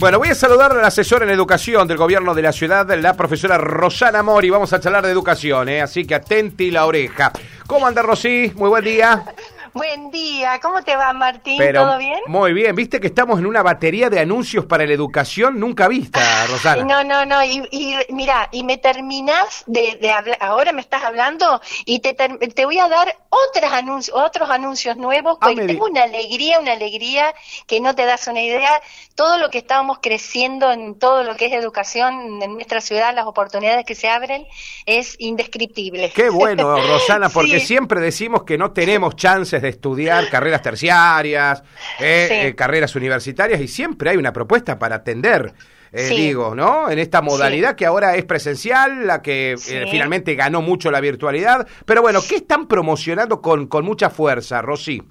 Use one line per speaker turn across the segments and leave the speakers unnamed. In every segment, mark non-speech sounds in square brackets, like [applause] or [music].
Bueno, voy a saludar a la asesora en educación del gobierno de la ciudad, la profesora Rosana Mori. Vamos a charlar de educación, ¿eh? así que atenti la oreja. ¿Cómo anda, Rosy? Muy buen día.
Buen día, ¿cómo te va Martín? ¿Todo bien?
Muy bien, viste que estamos en una batería de anuncios para la educación nunca vista, [laughs] Rosana.
No, no, no, y, y mira, y me terminás de, hablar, ahora me estás hablando y te, te voy a dar otros anuncios, otros anuncios nuevos, ah, porque tengo una alegría, una alegría que no te das una idea, todo lo que estábamos creciendo en todo lo que es educación en nuestra ciudad, las oportunidades que se abren, es indescriptible.
Qué bueno, [laughs] Rosana, porque siempre decimos que no tenemos chances [laughs] de estudiar carreras terciarias, eh, eh, carreras universitarias, y siempre hay una propuesta para atender eh, digo, ¿no? En esta modalidad que ahora es presencial, la que eh, finalmente ganó mucho la virtualidad. Pero bueno, ¿qué están promocionando con, con mucha fuerza, Rosy?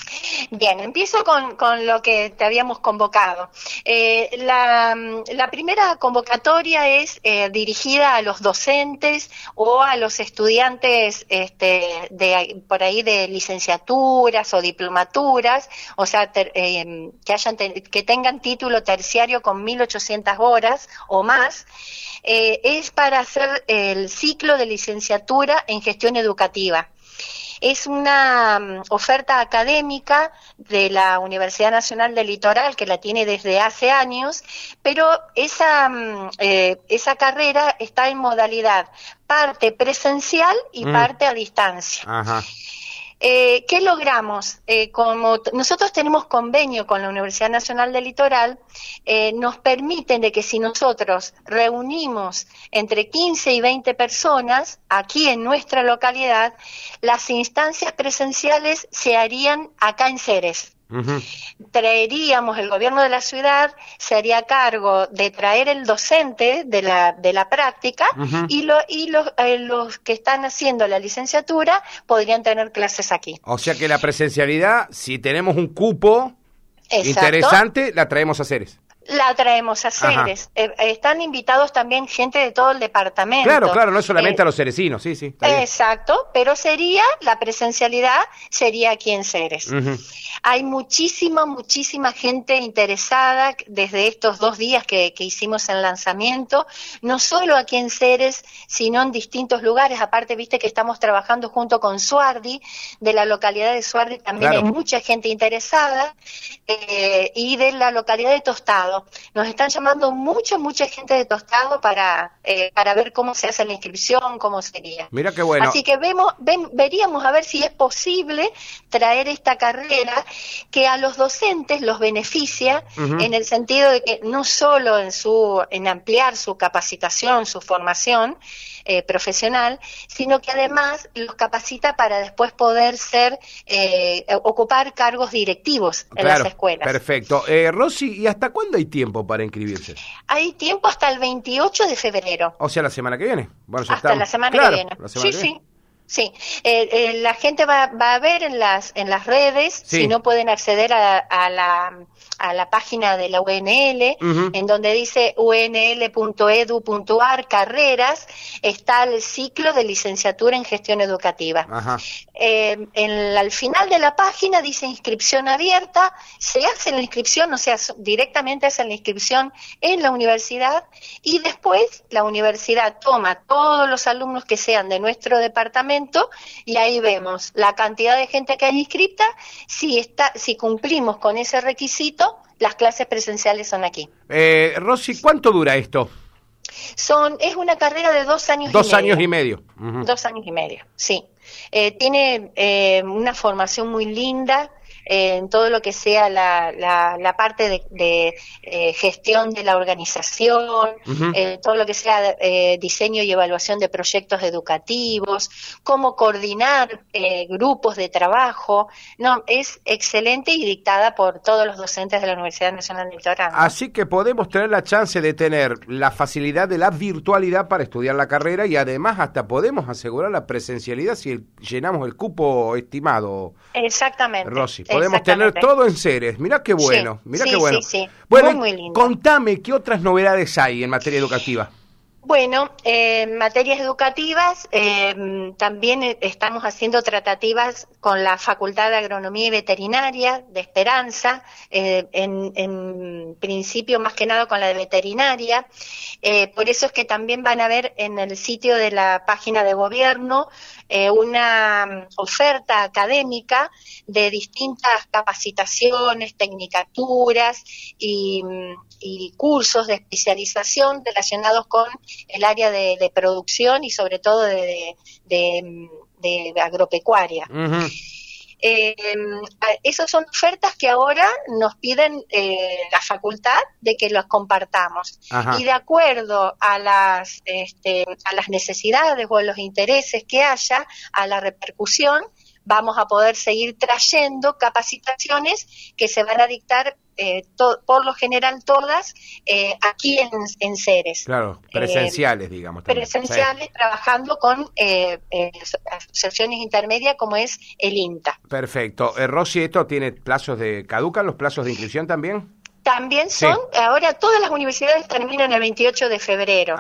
Bien, empiezo con, con lo que te habíamos convocado. Eh, la, la, primera convocatoria es dirigida a los docentes o a los estudiantes este, de, por ahí de licenciaturas o diplomaturas, o sea, que, hayan que tengan título terciario con 1.800 horas o más, eh, es para hacer el ciclo de licenciatura en gestión educativa. Es una mm, oferta académica de la Universidad Nacional del Litoral que la tiene desde hace años, pero esa, mm, eh, esa carrera está en modalidad parte presencial y mm. parte a distancia. Eh, ¿Qué logramos? Eh, como nosotros tenemos convenio con la Universidad Nacional del Litoral, eh, nos permiten de que si nosotros reunimos entre 15 y 20 personas aquí en nuestra localidad, las instancias presenciales se harían acá en Ceres. Traeríamos, el gobierno de la ciudad se haría cargo de traer el docente de la, de la práctica y, lo, y los, eh, los que están haciendo la licenciatura podrían tener clases aquí.
O sea que la presencialidad, si tenemos un cupo interesante, la traemos a Ceres
la traemos a Ceres. Eh, están invitados también gente de todo el departamento.
Claro, claro, no es solamente a los cerecinos, sí, sí.
Exacto, pero sería, la presencialidad sería aquí en Ceres. Hay muchísima, muchísima gente interesada desde estos dos días que, hicimos el lanzamiento, no solo aquí en Ceres, sino en distintos lugares. Aparte, viste que estamos trabajando junto con Suardi, de la localidad de Suardi también hay mucha gente interesada, eh, y de la localidad de Tostado nos están llamando mucha, mucha gente de Tostado para, eh, para ver cómo se hace la inscripción, cómo sería.
Mira qué bueno.
Así que vemos, veríamos a ver si es posible traer esta carrera que a los docentes los beneficia en el sentido de que no solo en, su, en ampliar su capacitación, su formación, eh, profesional, sino que además los capacita para después poder ser, eh, ocupar cargos directivos en las escuelas.
Perfecto. Eh, Rosy, ¿y hasta cuándo hay tiempo para inscribirse?
Hay tiempo hasta el 28 de febrero.
O sea, la semana que viene.
Bueno, hasta la semana que viene. sí, sí. Sí, eh, eh, la gente va, va, a ver en las en las redes si no pueden acceder a, a, la, a la página de la UNL, en donde dice unl.edu.ar carreras, está el ciclo de licenciatura en gestión educativa. Eh, en al final de la página dice inscripción abierta, se hace la inscripción, o sea, directamente hace la inscripción en la universidad y después la universidad toma todos los alumnos que sean de nuestro departamento y ahí vemos la cantidad de gente que hay inscrita, si, está, si cumplimos con ese requisito, las clases presenciales son aquí.
Eh, Rosy, ¿cuánto dura esto?
Son, es una carrera de dos años
dos y medio. Dos años y medio.
Dos años y medio, sí. Eh, tiene eh, una formación muy linda, en todo lo que sea la, la, parte de, eh, gestión de la organización, eh, todo lo que sea eh, diseño y evaluación de proyectos educativos, cómo coordinar grupos de trabajo. No, es excelente y dictada por todos los docentes de la Universidad Nacional de Litoral.
Así que podemos tener la chance de tener la facilidad de la virtualidad para estudiar la carrera y además hasta podemos asegurar la presencialidad si llenamos el cupo estimado.
Exactamente.
Rosy podemos tener todo en seres. Mirá qué bueno, mirá
sí,
qué bueno.
Sí,
Bueno, contame qué otras novedades hay en materia educativa.
Bueno, en materias educativas eh, también estamos haciendo tratativas con la Facultad de Agronomía y Veterinaria de Esperanza, eh, en, principio más que nada con la de veterinaria. Eh, por eso es que también van a ver en el sitio de la página de gobierno una oferta académica de distintas capacitaciones, tecnicaturas y, cursos de especialización relacionados con el área de, producción y sobre todo de, agropecuaria. Eh, esas son ofertas que ahora nos piden eh, la facultad de que las compartamos. Y de acuerdo a las este, a las necesidades o a los intereses que haya a la repercusión vamos a poder seguir trayendo capacitaciones que se van a dictar eh, por lo general todas eh, aquí en, en, Ceres.
Claro, eh, presenciales, digamos.
Presenciales, trabajando con asociaciones intermedias como es el INTA.
Perfecto. Rosy, ¿esto tiene plazos de... ¿Caducan los plazos de inclusión también?
También son, ahora todas las universidades terminan el 28 de febrero,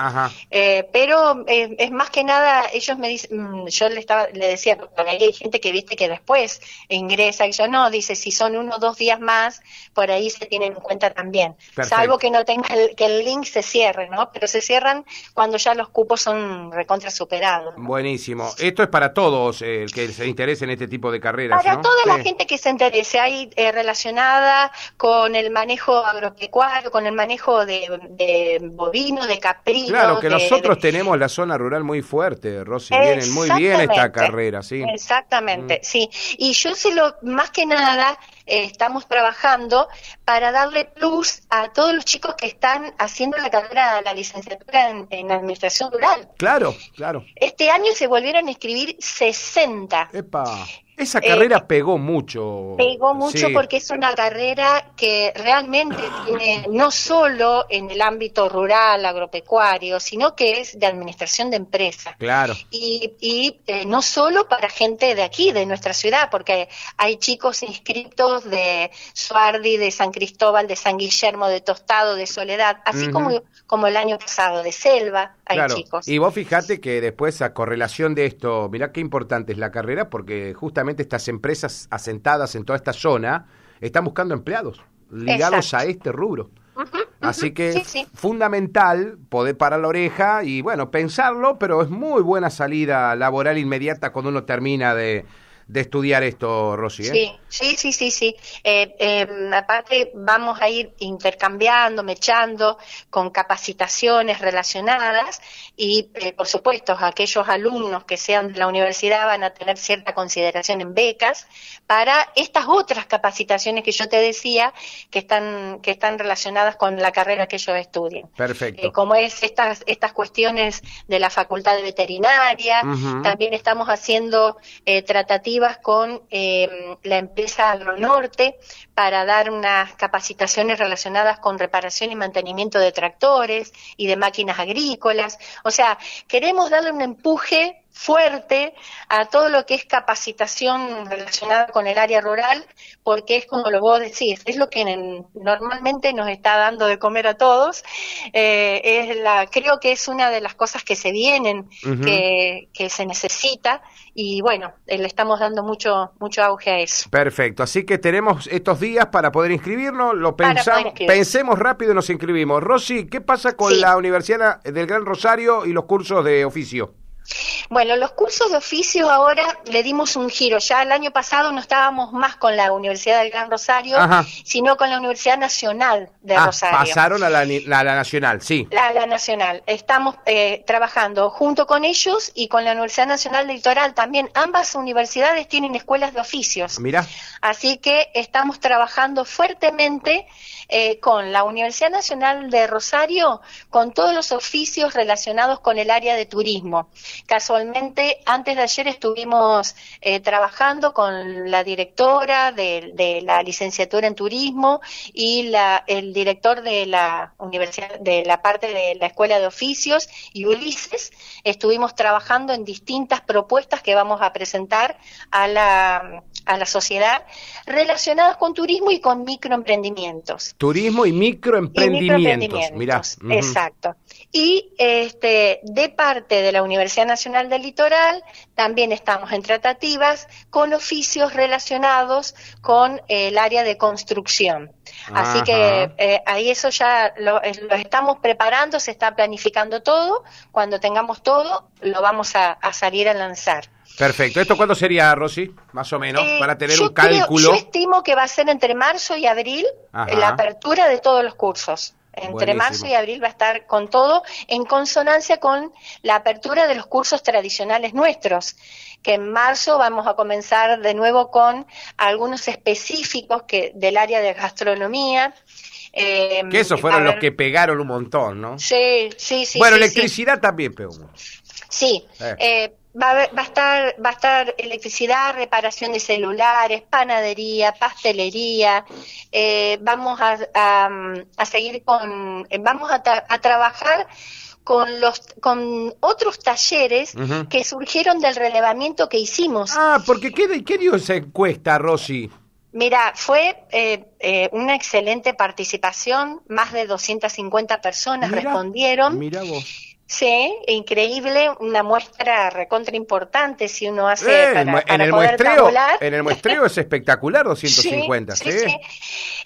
eh, pero eh, es más que nada, ellos me dicen, mm, yo le, estaba, le decía, porque hay gente que viste que después ingresa y yo no, dice, si son uno o dos días más, por ahí se tienen en cuenta también, salvo que no tenga el, que el link se cierre, ¿no? Pero se cierran cuando ya los cupos son recontra superados.
Buenísimo, esto es para todos eh, el que se interese en este tipo de carreras.
Para toda la gente que se interese, hay relacionada con el manejo agropecuario, con el manejo de, bovino, de caprino.
Claro, que nosotros tenemos la zona rural muy fuerte, Rosy, vienen muy bien esta carrera, sí.
Exactamente, mm. sí. Y yo sé lo, más que nada, eh, estamos trabajando para darle plus a todos los chicos que están haciendo la carrera, la licenciatura en, administración rural.
Claro, claro.
Este año se volvieron a escribir 60.
Epa. Esa carrera eh, pegó mucho.
Pegó mucho porque es una carrera que realmente tiene no solo en el ámbito rural, agropecuario, sino que es de administración de empresas.
Claro.
Y, y eh, no solo para gente de aquí, de nuestra ciudad, porque hay chicos inscritos de Suardi, de San Cristóbal, de San Guillermo, de Tostado, de Soledad, así como, como el año pasado, de Selva, hay chicos.
Y vos fijate que después a correlación de esto, mirá qué importante es la carrera, porque justamente estas empresas asentadas en toda esta zona están buscando empleados ligados a este rubro. Así que fundamental poder parar la oreja y bueno, pensarlo, pero es muy buena salida laboral inmediata cuando uno termina de, de estudiar esto, Rosy.
¿eh? Sí, sí, sí, sí. Eh, em, aparte vamos a ir intercambiando, mechando con capacitaciones relacionadas y, eh, por supuesto, aquellos alumnos que sean de la universidad van a tener cierta consideración en becas para estas otras capacitaciones que yo te decía que están que están relacionadas con la carrera que ellos estudien.
Perfecto.
como es estas estas cuestiones de la Facultad de Veterinaria, también estamos haciendo tratativas con eh, la empresa Agronorte para dar unas capacitaciones relacionadas con reparación y mantenimiento de tractores y de máquinas agrícolas. O sea, queremos darle un empuje fuerte a todo lo que es capacitación relacionada con el área rural, porque es como lo vos decís, es lo que normalmente nos está dando de comer a todos. Eh, es la, creo que es una de las cosas que se vienen, que, que se necesita, y bueno, le estamos dando mucho, mucho auge a eso.
Perfecto, así que tenemos estos días para poder inscribirnos, lo pensamos, pensemos rápido y nos inscribimos. Rosy, ¿qué pasa con la Universidad del Gran Rosario y los cursos de oficio?
Bueno, los cursos de oficio ahora le dimos un giro. Ya el año pasado no estábamos más con la Universidad del Gran Rosario, sino con la Universidad Nacional de ah, Rosario.
Pasaron a la, Nacional, sí.
La, la Nacional. Estamos eh, trabajando junto con ellos y con la Universidad Nacional del Litoral también. Ambas universidades tienen escuelas de oficios.
Mira.
Así que estamos trabajando fuertemente eh, con la Universidad Nacional de Rosario, con todos los oficios relacionados con el área de turismo. Casualmente, antes de ayer estuvimos eh, trabajando con la directora de, la licenciatura en turismo y la, el director de la universidad, de la parte de la Escuela de Oficios y Ulises. Estuvimos trabajando en distintas propuestas que vamos a presentar a la, a la sociedad relacionadas con turismo y con microemprendimientos.
Turismo y microemprendimientos. Mirá.
Exacto. Y este, de parte de la Universidad Nacional del Litoral también estamos en tratativas con oficios relacionados con el área de construcción. Así que eh, ahí eso ya lo, lo, estamos preparando, se está planificando todo. Cuando tengamos todo, lo vamos a, a salir a lanzar.
Perfecto. ¿Esto cuándo sería, Rosy? Más o menos, eh, para tener un cálculo.
yo estimo que va a ser entre marzo y abril la apertura de todos los cursos. Entre marzo y abril va a estar con todo en consonancia con la apertura de los cursos tradicionales nuestros, que en marzo vamos a comenzar de nuevo con algunos específicos que del área de gastronomía,
eh, que esos fueron los que pegaron un montón, ¿no?
Sí, sí, sí.
Bueno, electricidad también pegó.
Sí, eh. eh Va a, estar, va a estar electricidad, reparación de celulares, panadería, pastelería. Eh, vamos a, a, seguir con, vamos a, a, trabajar con los, con otros talleres que surgieron del relevamiento que hicimos.
Ah, porque qué, qué dio esa encuesta, Rosy.
Mira, fue eh, eh, una excelente participación, más de 250 personas respondieron.
Mira vos
Sí, increíble, una muestra recontra importante si uno hace
eh, para, en el muestreo, En el muestreo es [laughs] espectacular 250,
sí. sí,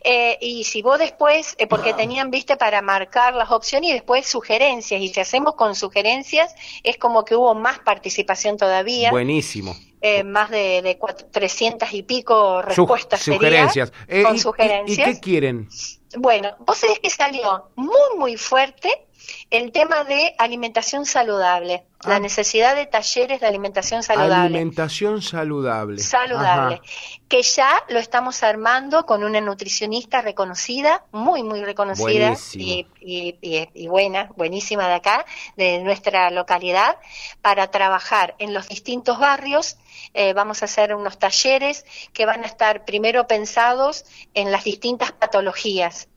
eh, y si vos después, eh, porque tenían, viste, para marcar las opciones y después sugerencias, y si hacemos con sugerencias, es como que hubo más participación todavía.
Buenísimo.
más de, de 300 y pico respuestas.
sugerencias. con sugerencias. ¿Y qué quieren?
Bueno, vos sabés que salió muy, muy fuerte el tema de alimentación saludable, la ah. necesidad de talleres de alimentación saludable.
Alimentación saludable.
Saludable, que ya lo estamos armando con una nutricionista reconocida, muy, muy reconocida y, y, buena, buenísima de acá, de nuestra localidad, para trabajar en los distintos barrios. Eh, vamos a hacer unos talleres que van a estar primero pensados en las distintas patologías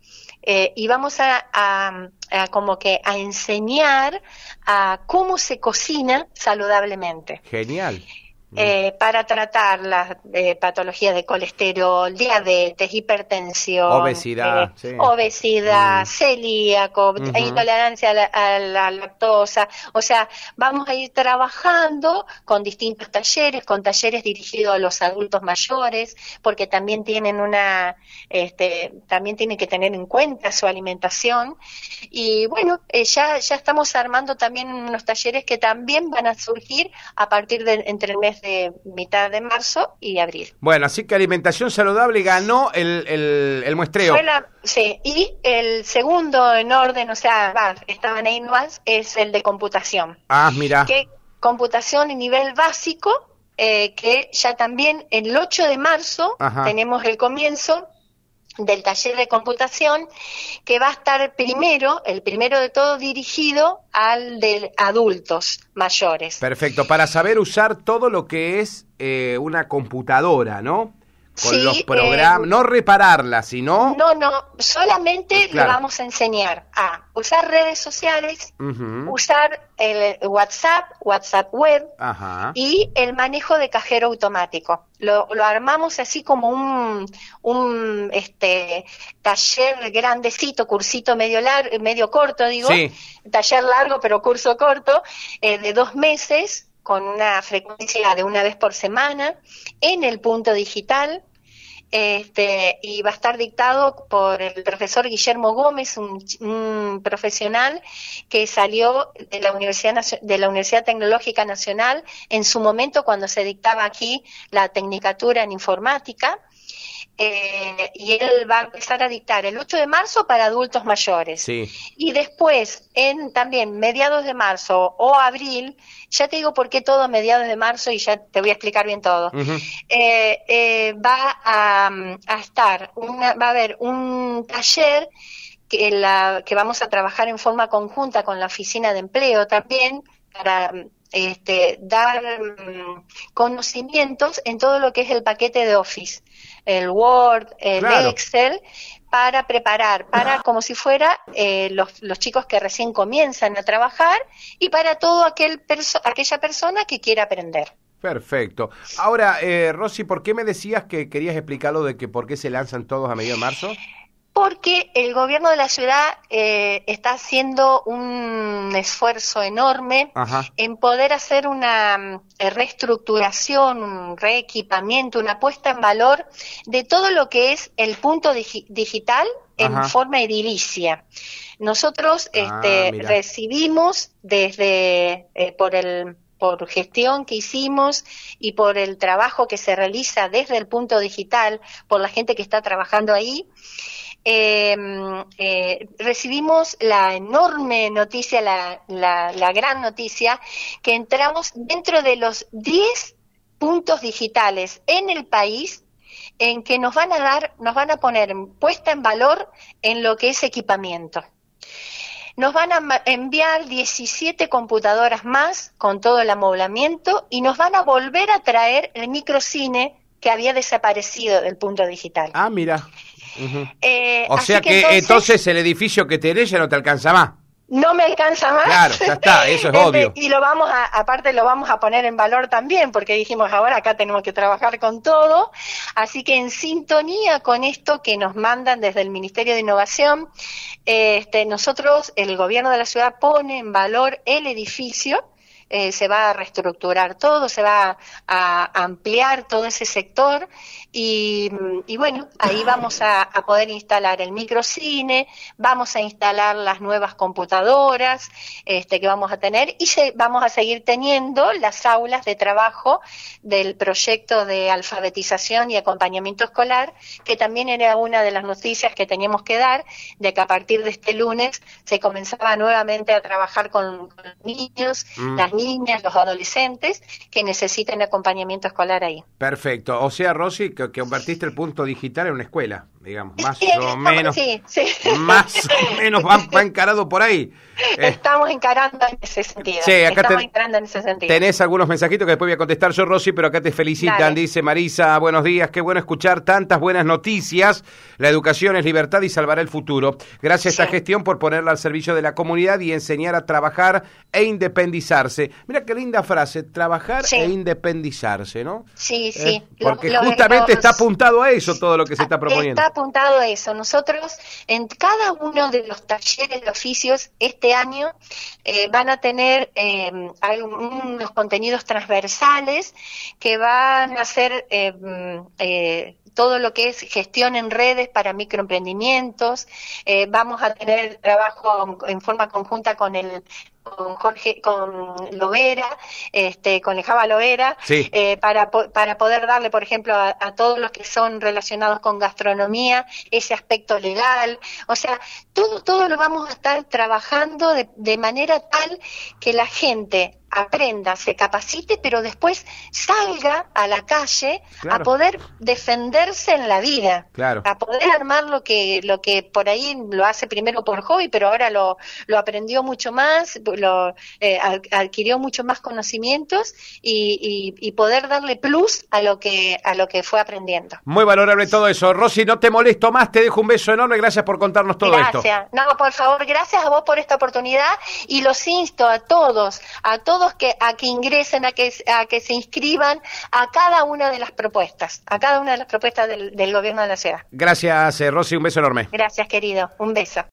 eh, y vamos a, como que a enseñar a cómo se cocina saludablemente.
Genial.
Eh, para tratar las patologías de colesterol, diabetes, hipertensión,
obesidad,
eh, obesidad, mm. celíaco, intolerancia a la, lactosa. O sea, vamos a ir trabajando con distintos talleres, con talleres dirigidos a los adultos mayores, porque también tienen una, este, también tienen que tener en cuenta su alimentación. Y bueno, eh, ya, ya estamos armando también unos talleres que también van a surgir a partir de entre el mes de mitad de marzo y abril.
Bueno, así que alimentación saludable ganó el, el, muestreo.
sí, y el segundo en orden, o sea, estaban ahí más, es el de computación.
Ah, mira.
Que computación en nivel básico, eh, que ya también el 8 de marzo tenemos el comienzo del taller de computación que va a estar primero, el primero de todo dirigido al de adultos mayores.
Perfecto, para saber usar todo lo que es eh, una computadora, ¿no? Con los programas, eh, no repararla, sino...
No, no, solamente le vamos a enseñar a usar redes sociales, usar el WhatsApp, WhatsApp web y el manejo de cajero automático. Lo, lo armamos así como un, un este, taller grandecito, cursito medio, largo, medio corto, digo, taller largo pero curso corto, eh, de dos meses con una frecuencia de una vez por semana en el punto digital. Este, y va a estar dictado por el profesor Guillermo Gómez, un, profesional que salió de la Universidad de la Universidad Tecnológica Nacional en su momento cuando se dictaba aquí la tecnicatura en informática eh, y él va a empezar a dictar el 8 de marzo para adultos mayores. Y después, en también mediados de marzo o abril, ya te digo por qué todo a mediados de marzo y ya te voy a explicar bien todo. Eh, eh, va a, a estar, una, va a haber un taller que, la, que vamos a trabajar en forma conjunta con la oficina de empleo también para este, dar mm, conocimientos en todo lo que es el paquete de Office el Word, el Excel, para preparar, para como si fuera eh, los, los, chicos que recién comienzan a trabajar y para todo aquel aquella persona que quiera aprender.
Perfecto. Ahora, eh, Rosy, ¿por qué me decías que querías explicarlo de que por qué se lanzan todos a medio de marzo?
Porque el gobierno de la ciudad eh, está haciendo un esfuerzo enorme en poder hacer una mm, reestructuración, un reequipamiento, una puesta en valor de todo lo que es el punto digital en forma edilicia. Nosotros ah, este, recibimos desde eh, por el por gestión que hicimos y por el trabajo que se realiza desde el punto digital, por la gente que está trabajando ahí, em, eh, recibimos la enorme noticia, la, la, gran noticia, que entramos dentro de los 10 puntos digitales en el país en que nos van a dar, nos van a poner puesta en valor en lo que es equipamiento. Nos van a enviar 17 computadoras más con todo el amoblamiento y nos van a volver a traer el microcine que había desaparecido del punto digital.
Ah, mira. Eh, o sea que, entonces... el edificio que tenés ya no te alcanza más
no me alcanza más.
Claro, ya está, [laughs] eso es este, obvio.
Y lo vamos a, aparte lo vamos a poner en valor también, porque dijimos ahora acá tenemos que trabajar con todo. Así que en sintonía con esto que nos mandan desde el Ministerio de Innovación, este, nosotros, el gobierno de la ciudad pone en valor el edificio eh, se va a reestructurar todo, se va a, ampliar todo ese sector y, bueno, ahí vamos a, poder instalar el microcine, vamos a instalar las nuevas computadoras este, que vamos a tener y vamos a seguir teniendo las aulas de trabajo del proyecto de alfabetización y acompañamiento escolar, que también era una de las noticias que teníamos que dar, de que a partir de este lunes se comenzaba nuevamente a trabajar con, los niños, mm. las niñas, los adolescentes que necesiten acompañamiento escolar ahí.
Perfecto. O sea, Rosy, que, convertiste el punto digital en una escuela, digamos, más o menos. Sí, sí. Más o [laughs] menos va, encarado por ahí.
Eh, estamos encarando en ese sentido. Sí, acá Estamos encarando en ese sentido.
Tenés algunos mensajitos que después voy a contestar yo, Rosy, pero acá te felicitan. Dice Marisa, buenos días, qué bueno escuchar tantas buenas noticias. La educación es libertad y salvará el futuro. Gracias a esta gestión por ponerla al servicio de la comunidad y enseñar a trabajar e independizarse. Mira qué linda frase, trabajar e independizarse, ¿no?
Sí, sí. Eh,
porque justamente está apuntado a eso todo lo que se está proponiendo.
Está apuntado a eso. Nosotros en cada uno de los talleres de oficios este año eh, van a tener eh, contenidos transversales que van a ser eh, todo lo que es gestión en redes para microemprendimientos. vamos a tener trabajo en forma conjunta con el con Jorge, con Lovera, este, con el Java Lovera, eh, para, para poder darle, por ejemplo, a, todos los que son relacionados con gastronomía, ese aspecto legal. O sea, todo, todo lo vamos a estar trabajando de, de manera tal que la gente aprenda, se capacite, pero después salga a la calle a poder defenderse en la vida, a poder armar lo que lo que por ahí lo hace primero por hobby, pero ahora lo, lo aprendió mucho más, lo eh, adquirió mucho más conocimientos y, y, poder darle plus a lo que a lo que fue aprendiendo.
Muy valorable todo eso. Rosy, no te molesto más, te dejo un beso enorme, gracias por contarnos todo
esto. Gracias. No, por favor, gracias a vos por esta oportunidad y los insto a todos, a todos que, a que ingresen, a que, a que se inscriban a cada una de las propuestas, a cada una de las propuestas del, del gobierno de la ciudad.
Gracias, eh, Rosy, un beso enorme.
Gracias, querido, un beso.